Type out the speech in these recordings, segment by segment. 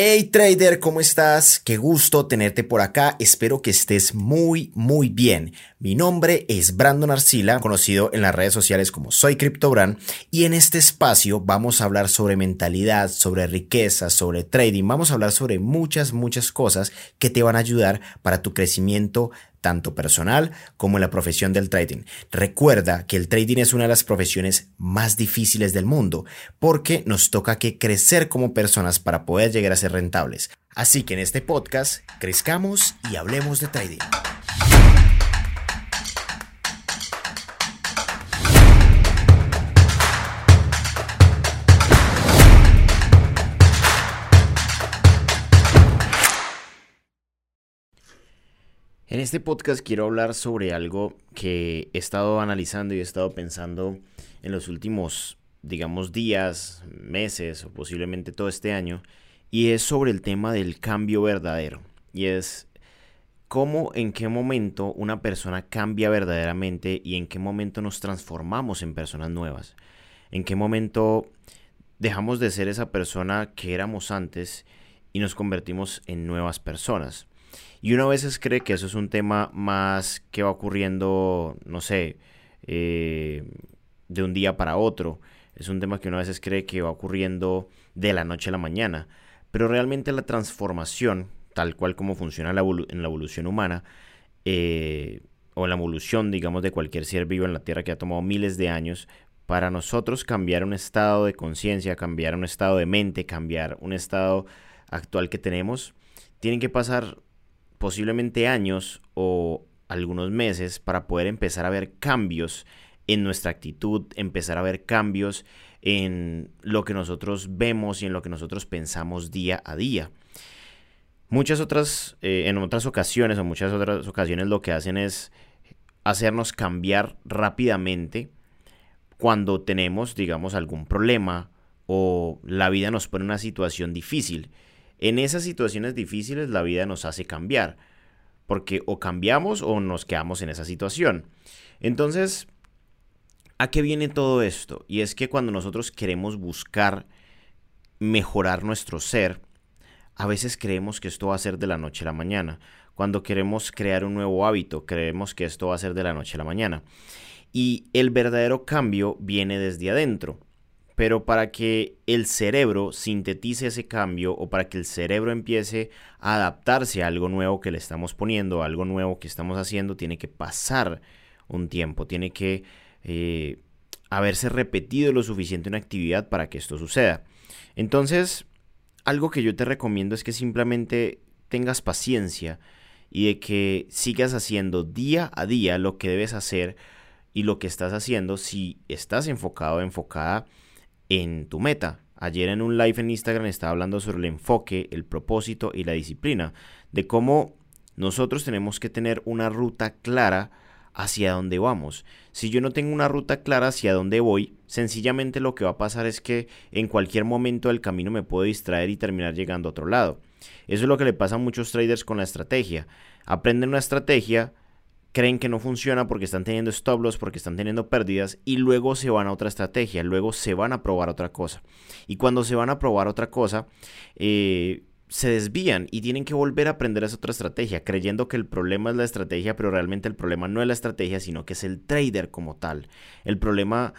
Hey trader, ¿cómo estás? Qué gusto tenerte por acá. Espero que estés muy, muy bien. Mi nombre es Brandon Arcila, conocido en las redes sociales como Soy CryptoBrand, y en este espacio vamos a hablar sobre mentalidad, sobre riqueza, sobre trading. Vamos a hablar sobre muchas, muchas cosas que te van a ayudar para tu crecimiento tanto personal como en la profesión del trading. Recuerda que el trading es una de las profesiones más difíciles del mundo porque nos toca que crecer como personas para poder llegar a ser rentables. Así que en este podcast crezcamos y hablemos de trading. En este podcast quiero hablar sobre algo que he estado analizando y he estado pensando en los últimos, digamos, días, meses o posiblemente todo este año, y es sobre el tema del cambio verdadero. Y es cómo, en qué momento una persona cambia verdaderamente y en qué momento nos transformamos en personas nuevas. En qué momento dejamos de ser esa persona que éramos antes y nos convertimos en nuevas personas. Y uno a veces cree que eso es un tema más que va ocurriendo, no sé, eh, de un día para otro. Es un tema que uno a veces cree que va ocurriendo de la noche a la mañana. Pero realmente la transformación, tal cual como funciona en la evolución humana, eh, o la evolución, digamos, de cualquier ser vivo en la Tierra que ha tomado miles de años, para nosotros cambiar un estado de conciencia, cambiar un estado de mente, cambiar un estado actual que tenemos, tienen que pasar posiblemente años o algunos meses para poder empezar a ver cambios en nuestra actitud, empezar a ver cambios en lo que nosotros vemos y en lo que nosotros pensamos día a día. Muchas otras, eh, en otras ocasiones o muchas otras ocasiones lo que hacen es hacernos cambiar rápidamente cuando tenemos, digamos, algún problema o la vida nos pone una situación difícil. En esas situaciones difíciles la vida nos hace cambiar, porque o cambiamos o nos quedamos en esa situación. Entonces, ¿a qué viene todo esto? Y es que cuando nosotros queremos buscar mejorar nuestro ser, a veces creemos que esto va a ser de la noche a la mañana. Cuando queremos crear un nuevo hábito, creemos que esto va a ser de la noche a la mañana. Y el verdadero cambio viene desde adentro pero para que el cerebro sintetice ese cambio o para que el cerebro empiece a adaptarse a algo nuevo que le estamos poniendo, a algo nuevo que estamos haciendo, tiene que pasar un tiempo, tiene que eh, haberse repetido lo suficiente una actividad para que esto suceda. Entonces, algo que yo te recomiendo es que simplemente tengas paciencia y de que sigas haciendo día a día lo que debes hacer y lo que estás haciendo si estás enfocado, enfocada en tu meta. Ayer en un live en Instagram estaba hablando sobre el enfoque, el propósito y la disciplina, de cómo nosotros tenemos que tener una ruta clara hacia dónde vamos. Si yo no tengo una ruta clara hacia dónde voy, sencillamente lo que va a pasar es que en cualquier momento del camino me puedo distraer y terminar llegando a otro lado. Eso es lo que le pasa a muchos traders con la estrategia. Aprenden una estrategia, creen que no funciona porque están teniendo stop loss, porque están teniendo pérdidas y luego se van a otra estrategia, luego se van a probar otra cosa. Y cuando se van a probar otra cosa, eh, se desvían y tienen que volver a aprender esa otra estrategia, creyendo que el problema es la estrategia, pero realmente el problema no es la estrategia, sino que es el trader como tal. El problema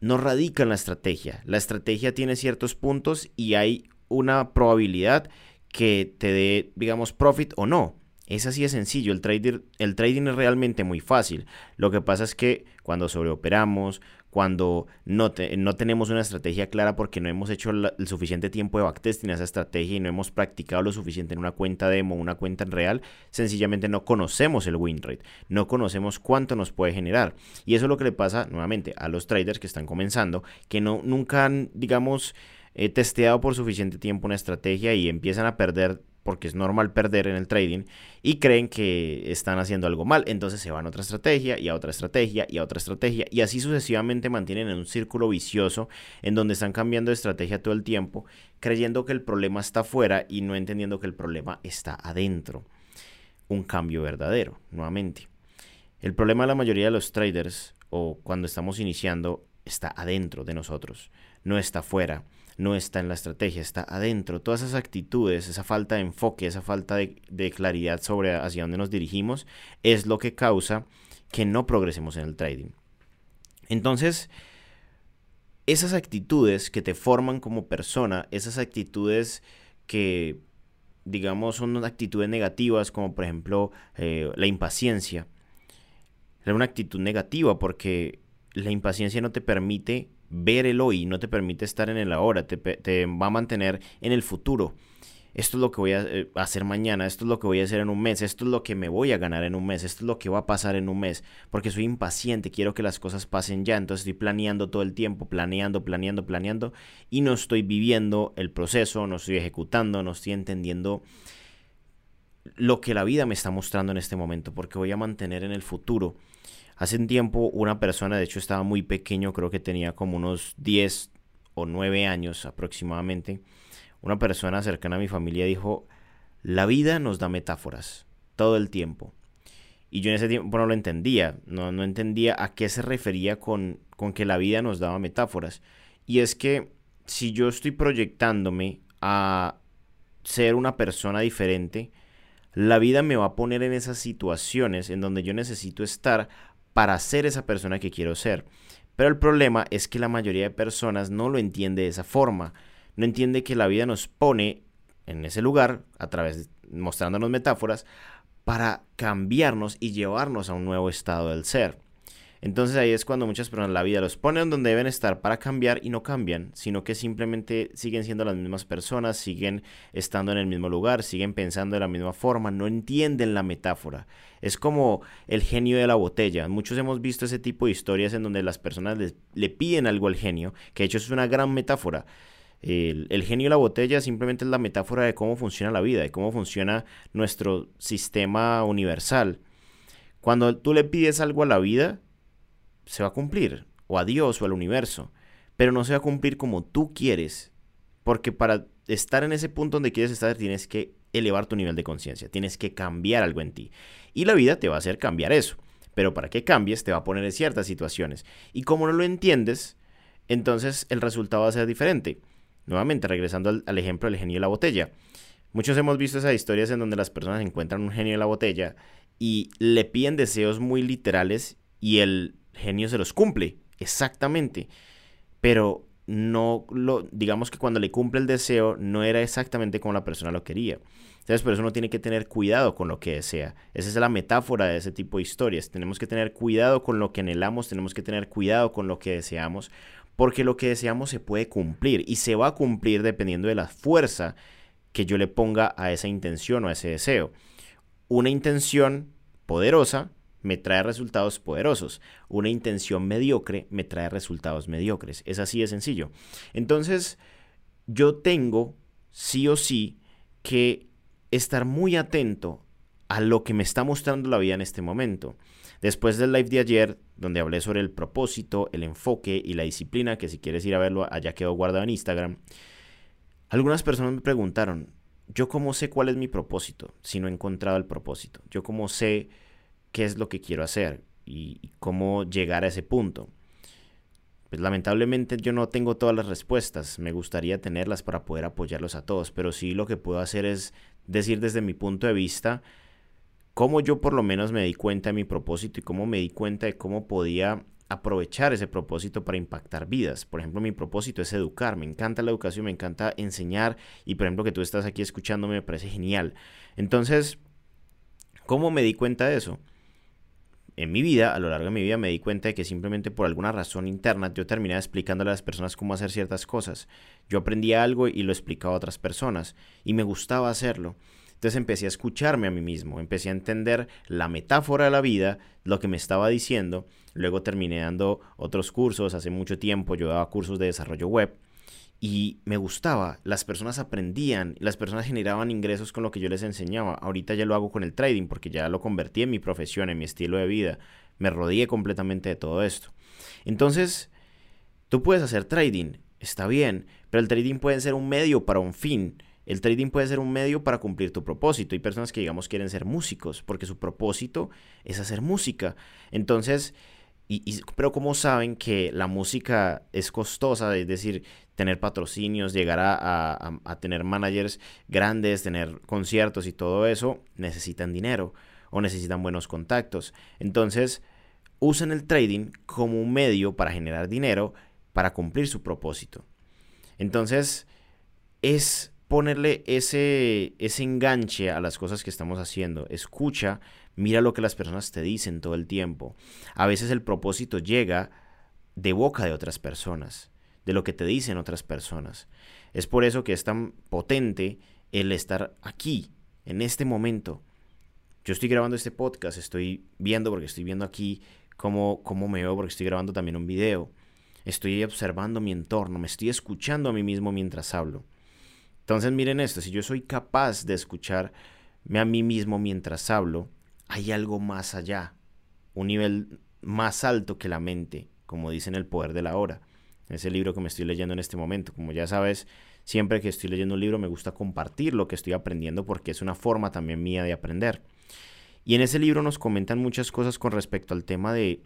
no radica en la estrategia. La estrategia tiene ciertos puntos y hay una probabilidad que te dé, digamos, profit o no. Es así de sencillo, el, trader, el trading es realmente muy fácil. Lo que pasa es que cuando sobreoperamos, cuando no, no tenemos una estrategia clara porque no hemos hecho el suficiente tiempo de backtesting a esa estrategia y no hemos practicado lo suficiente en una cuenta demo, una cuenta en real, sencillamente no conocemos el win rate, no conocemos cuánto nos puede generar. Y eso es lo que le pasa nuevamente a los traders que están comenzando, que no, nunca han, digamos, eh, testeado por suficiente tiempo una estrategia y empiezan a perder porque es normal perder en el trading y creen que están haciendo algo mal, entonces se van a otra estrategia y a otra estrategia y a otra estrategia y así sucesivamente mantienen en un círculo vicioso en donde están cambiando de estrategia todo el tiempo, creyendo que el problema está afuera y no entendiendo que el problema está adentro. Un cambio verdadero, nuevamente. El problema de la mayoría de los traders o cuando estamos iniciando está adentro de nosotros, no está afuera. No está en la estrategia, está adentro. Todas esas actitudes, esa falta de enfoque, esa falta de, claridad sobre hacia dónde nos dirigimos, es lo que causa que no progresemos en el trading. Entonces, esas actitudes que te forman como persona, esas actitudes que, digamos, son actitudes negativas, como por ejemplo eh, la impaciencia, es una actitud negativa porque la impaciencia no te permite ver el hoy, no te permite estar en el ahora, te, va a mantener en el futuro esto es lo que voy a eh, hacer mañana, esto es lo que voy a hacer en un mes, esto es lo que me voy a ganar en un mes, esto es lo que va a pasar en un mes, porque soy impaciente, quiero que las cosas pasen ya, entonces estoy planeando todo el tiempo, planeando, planeando, planeando, y no estoy viviendo el proceso, no estoy ejecutando, no estoy entendiendo lo que la vida me está mostrando en este momento, porque voy a mantener en el futuro. Hace un tiempo una persona, de hecho estaba muy pequeño, creo que tenía como unos 10 o 9 años aproximadamente, una persona cercana a mi familia dijo, la vida nos da metáforas todo el tiempo. Y yo en ese tiempo no lo entendía, no, no entendía a qué se refería con, con que la vida nos daba metáforas. Y es que si yo estoy proyectándome a ser una persona diferente, la vida me va a poner en esas situaciones en donde yo necesito estar para ser esa persona que quiero ser. Pero el problema es que la mayoría de personas no lo entiende de esa forma no entiende que la vida nos pone en ese lugar, a través, mostrándonos metáforas, para cambiarnos y llevarnos a un nuevo estado del ser. Entonces ahí es cuando muchas personas la vida los ponen donde deben estar para cambiar y no cambian, sino que simplemente siguen siendo las mismas personas, siguen estando en el mismo lugar, siguen pensando de la misma forma, no entienden la metáfora. Es como el genio de la botella. Muchos hemos visto ese tipo de historias en donde las personas le piden algo al genio, que de hecho es una gran metáfora. El, genio y la botella simplemente es la metáfora de cómo funciona la vida, de cómo funciona nuestro sistema universal. Cuando tú le pides algo a la vida, se va a cumplir, o a Dios o al universo, pero no se va a cumplir como tú quieres, porque para estar en ese punto donde quieres estar tienes que elevar tu nivel de conciencia, tienes que cambiar algo en ti. Y la vida te va a hacer cambiar eso, pero para que cambies te va a poner en ciertas situaciones. Y como no lo entiendes, entonces el resultado va a ser diferente. Nuevamente, regresando al, ejemplo del genio de la botella. Muchos hemos visto esas historias en donde las personas encuentran un genio de la botella y le piden deseos muy literales y el genio se los cumple, exactamente. Pero no lo, digamos que cuando le cumple el deseo no era exactamente como la persona lo quería. Entonces, por eso uno tiene que tener cuidado con lo que desea. Esa es la metáfora de ese tipo de historias. Tenemos que tener cuidado con lo que anhelamos, tenemos que tener cuidado con lo que deseamos, porque lo que deseamos se puede cumplir y se va a cumplir dependiendo de la fuerza que yo le ponga a esa intención o a ese deseo. Una intención poderosa me trae resultados poderosos. Una intención mediocre me trae resultados mediocres. Es así de sencillo. Entonces, yo tengo sí o sí que estar muy atento a lo que me está mostrando la vida en este momento. Después del live de ayer, donde hablé sobre el propósito, el enfoque y la disciplina, que si quieres ir a verlo, allá quedó guardado en Instagram, algunas personas me preguntaron, ¿yo cómo sé cuál es mi propósito si no he encontrado el propósito? ¿Yo cómo sé qué es lo que quiero hacer y, cómo llegar a ese punto? Pues lamentablemente yo no tengo todas las respuestas, me gustaría tenerlas para poder apoyarlos a todos, pero sí lo que puedo hacer es decir desde mi punto de vista, cómo yo por lo menos me di cuenta de mi propósito y cómo me di cuenta de cómo podía aprovechar ese propósito para impactar vidas. Por ejemplo, mi propósito es educar, me encanta la educación, me encanta enseñar y por ejemplo que tú estás aquí escuchándome me parece genial. Entonces, ¿cómo me di cuenta de eso? En mi vida, a lo largo de mi vida, me di cuenta de que simplemente por alguna razón interna yo terminaba explicándole a las personas cómo hacer ciertas cosas. Yo aprendía algo y lo explicaba a otras personas y me gustaba hacerlo. Entonces empecé a escucharme a mí mismo, empecé a entender la metáfora de la vida, lo que me estaba diciendo. Luego terminé dando otros cursos, hace mucho tiempo yo daba cursos de desarrollo web y me gustaba, las personas aprendían, las personas generaban ingresos con lo que yo les enseñaba. Ahorita ya lo hago con el trading porque ya lo convertí en mi profesión, en mi estilo de vida. Me rodeé completamente de todo esto. Entonces, tú puedes hacer trading, está bien, pero el trading puede ser un medio para un fin. El trading puede ser un medio para cumplir tu propósito. Hay personas que, digamos, quieren ser músicos porque su propósito es hacer música. Entonces, pero ¿cómo saben que la música es costosa? Es decir, tener patrocinios, llegar a, a, tener managers grandes, tener conciertos y todo eso, necesitan dinero o necesitan buenos contactos. Entonces, usan el trading como un medio para generar dinero para cumplir su propósito. Entonces, es ponerle ese, ese enganche a las cosas que estamos haciendo. Escucha, mira lo que las personas te dicen todo el tiempo. A veces el propósito llega de boca de otras personas, de lo que te dicen otras personas. Es por eso que es tan potente el estar aquí, en este momento. Yo estoy grabando este podcast, estoy viendo porque estoy viendo aquí cómo, cómo me veo porque estoy grabando también un video. Estoy observando mi entorno, me estoy escuchando a mí mismo mientras hablo. Entonces miren esto, si yo soy capaz de escucharme a mí mismo mientras hablo, hay algo más allá, un nivel más alto que la mente, como dicen el poder de la hora. Ese libro que me estoy leyendo en este momento. Como ya sabes, siempre que estoy leyendo un libro me gusta compartir lo que estoy aprendiendo porque es una forma también mía de aprender. Y en ese libro nos comentan muchas cosas con respecto al tema de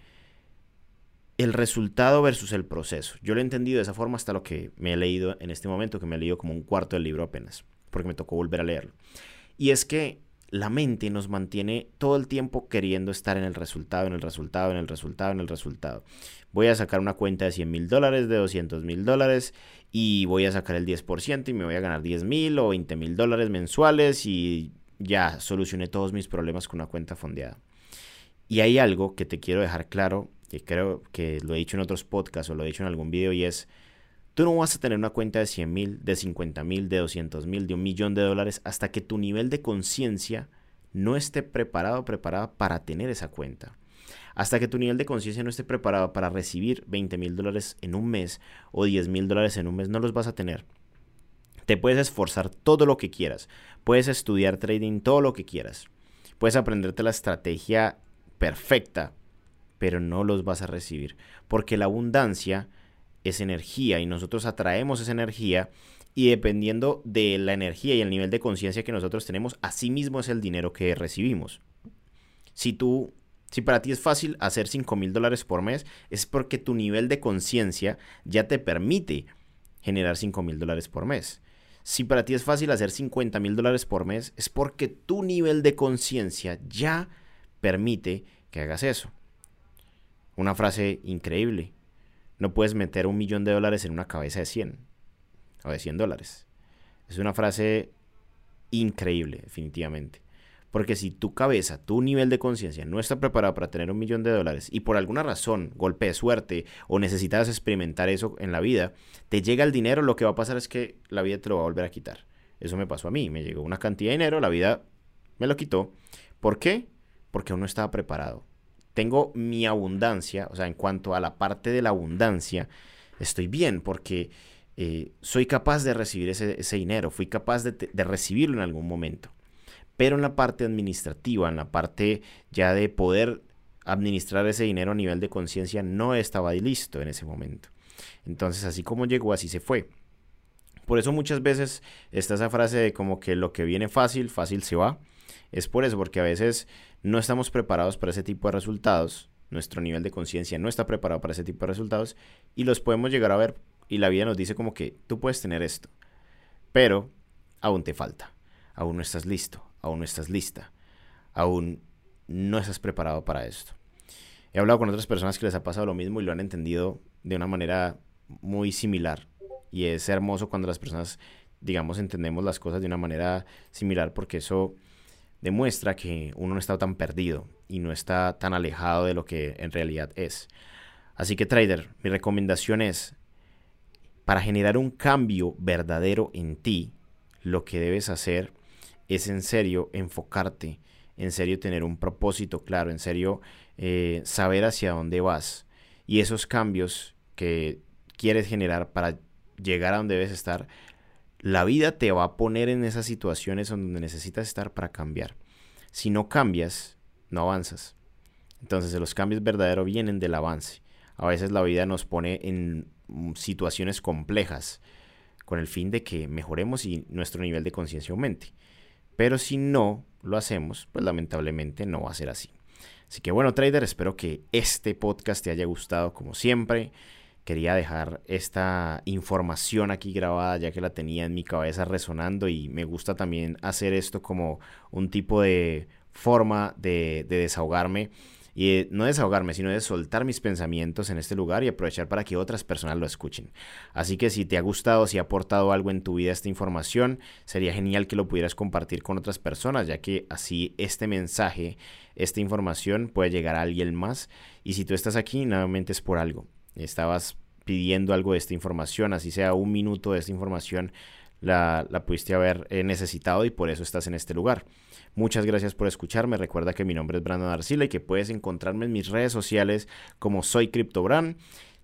el resultado versus el proceso. Yo lo he entendido de esa forma hasta lo que me he leído en este momento, que me he leído como un cuarto del libro apenas, porque me tocó volver a leerlo. Y es que la mente nos mantiene todo el tiempo queriendo estar en el resultado, en el resultado, en el resultado, en el resultado. Voy a sacar una cuenta de 100 mil dólares, de 200 mil dólares y voy a sacar el 10% y me voy a ganar 10 mil o 20 mil dólares mensuales y ya solucioné todos mis problemas con una cuenta fondeada. Y hay algo que te quiero dejar claro que creo que lo he dicho en otros podcasts o lo he dicho en algún video y es, tú no vas a tener una cuenta de 100 mil, de 50 mil, de 200 mil, de un millón de dólares hasta que tu nivel de conciencia no esté preparado preparada para tener esa cuenta. Hasta que tu nivel de conciencia no esté preparado para recibir 20 mil dólares en un mes o 10 mil dólares en un mes, no los vas a tener. Te puedes esforzar todo lo que quieras. Puedes estudiar trading todo lo que quieras. Puedes aprenderte la estrategia perfecta pero no los vas a recibir, porque la abundancia es energía y nosotros atraemos esa energía y dependiendo de la energía y el nivel de conciencia que nosotros tenemos, así mismo es el dinero que recibimos. Si tú, si para ti es fácil hacer 5 mil dólares por mes, es porque tu nivel de conciencia ya te permite generar 5 mil dólares por mes. Si para ti es fácil hacer 50 mil dólares por mes, es porque tu nivel de conciencia ya permite que hagas eso. Una frase increíble. No puedes meter un millón de dólares en una cabeza de 100 o de 100 dólares. Es una frase increíble, definitivamente. Porque si tu cabeza, tu nivel de conciencia no está preparado para tener un millón de dólares y por alguna razón, golpe de suerte o necesitas experimentar eso en la vida, te llega el dinero, lo que va a pasar es que la vida te lo va a volver a quitar. Eso me pasó a mí. Me llegó una cantidad de dinero, la vida me lo quitó. ¿Por qué? Porque aún no estaba preparado tengo mi abundancia, o sea, en cuanto a la parte de la abundancia, estoy bien porque eh, soy capaz de recibir ese, dinero, fui capaz de, de, recibirlo en algún momento. Pero en la parte administrativa, en la parte ya de poder administrar ese dinero a nivel de conciencia, no estaba listo en ese momento. Entonces, así como llegó, así se fue. Por eso muchas veces está esa frase de como que lo que viene fácil, fácil se va. Es por eso, porque a veces no estamos preparados para ese tipo de resultados, nuestro nivel de conciencia no está preparado para ese tipo de resultados y los podemos llegar a ver y la vida nos dice como que tú puedes tener esto, pero aún te falta, aún no estás listo, aún no estás lista, aún no estás preparado para esto. He hablado con otras personas que les ha pasado lo mismo y lo han entendido de una manera muy similar y es hermoso cuando las personas digamos entendemos las cosas de una manera similar porque eso demuestra que uno no está tan perdido y no está tan alejado de lo que en realidad es. Así que trader, mi recomendación es, para generar un cambio verdadero en ti, lo que debes hacer es en serio enfocarte, en serio tener un propósito claro, en serio eh, saber hacia dónde vas. Y esos cambios que quieres generar para llegar a donde debes estar, la vida te va a poner en esas situaciones donde necesitas estar para cambiar. Si no cambias, no avanzas. Entonces los cambios verdaderos vienen del avance. A veces la vida nos pone en situaciones complejas con el fin de que mejoremos y nuestro nivel de conciencia aumente. Pero si no lo hacemos, pues lamentablemente no va a ser así. Así que bueno, trader, espero que este podcast te haya gustado como siempre. Quería dejar esta información aquí grabada ya que la tenía en mi cabeza resonando y me gusta también hacer esto como un tipo de forma de, de desahogarme y no desahogarme, sino de soltar mis pensamientos en este lugar y aprovechar para que otras personas lo escuchen. Así que si te ha gustado, si ha aportado algo en tu vida esta información, sería genial que lo pudieras compartir con otras personas, ya que así este mensaje, esta información puede llegar a alguien más. Y si tú estás aquí, nuevamente es por algo. Estabas pidiendo algo de esta información, así sea un minuto de esta información, la, la pudiste haber eh, necesitado y por eso estás en este lugar. Muchas gracias por escucharme. Recuerda que mi nombre es Brandon Arcila y que puedes encontrarme en mis redes sociales como soy CryptoBran.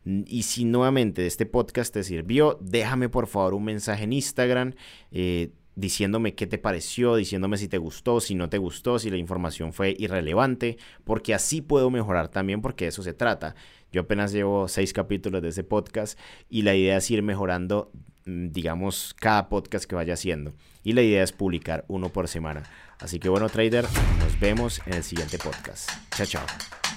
Y si nuevamente este podcast te sirvió, déjame por favor un mensaje en Instagram. Eh, diciéndome qué te pareció, diciéndome si te gustó, si no te gustó, si la información fue irrelevante, porque así puedo mejorar también, porque eso se trata. Yo apenas llevo seis capítulos de ese podcast y la idea es ir mejorando, mm, digamos, cada podcast que vaya haciendo. Y la idea es publicar uno por semana. Así que bueno, trader, nos vemos en el siguiente podcast. Chao, chao.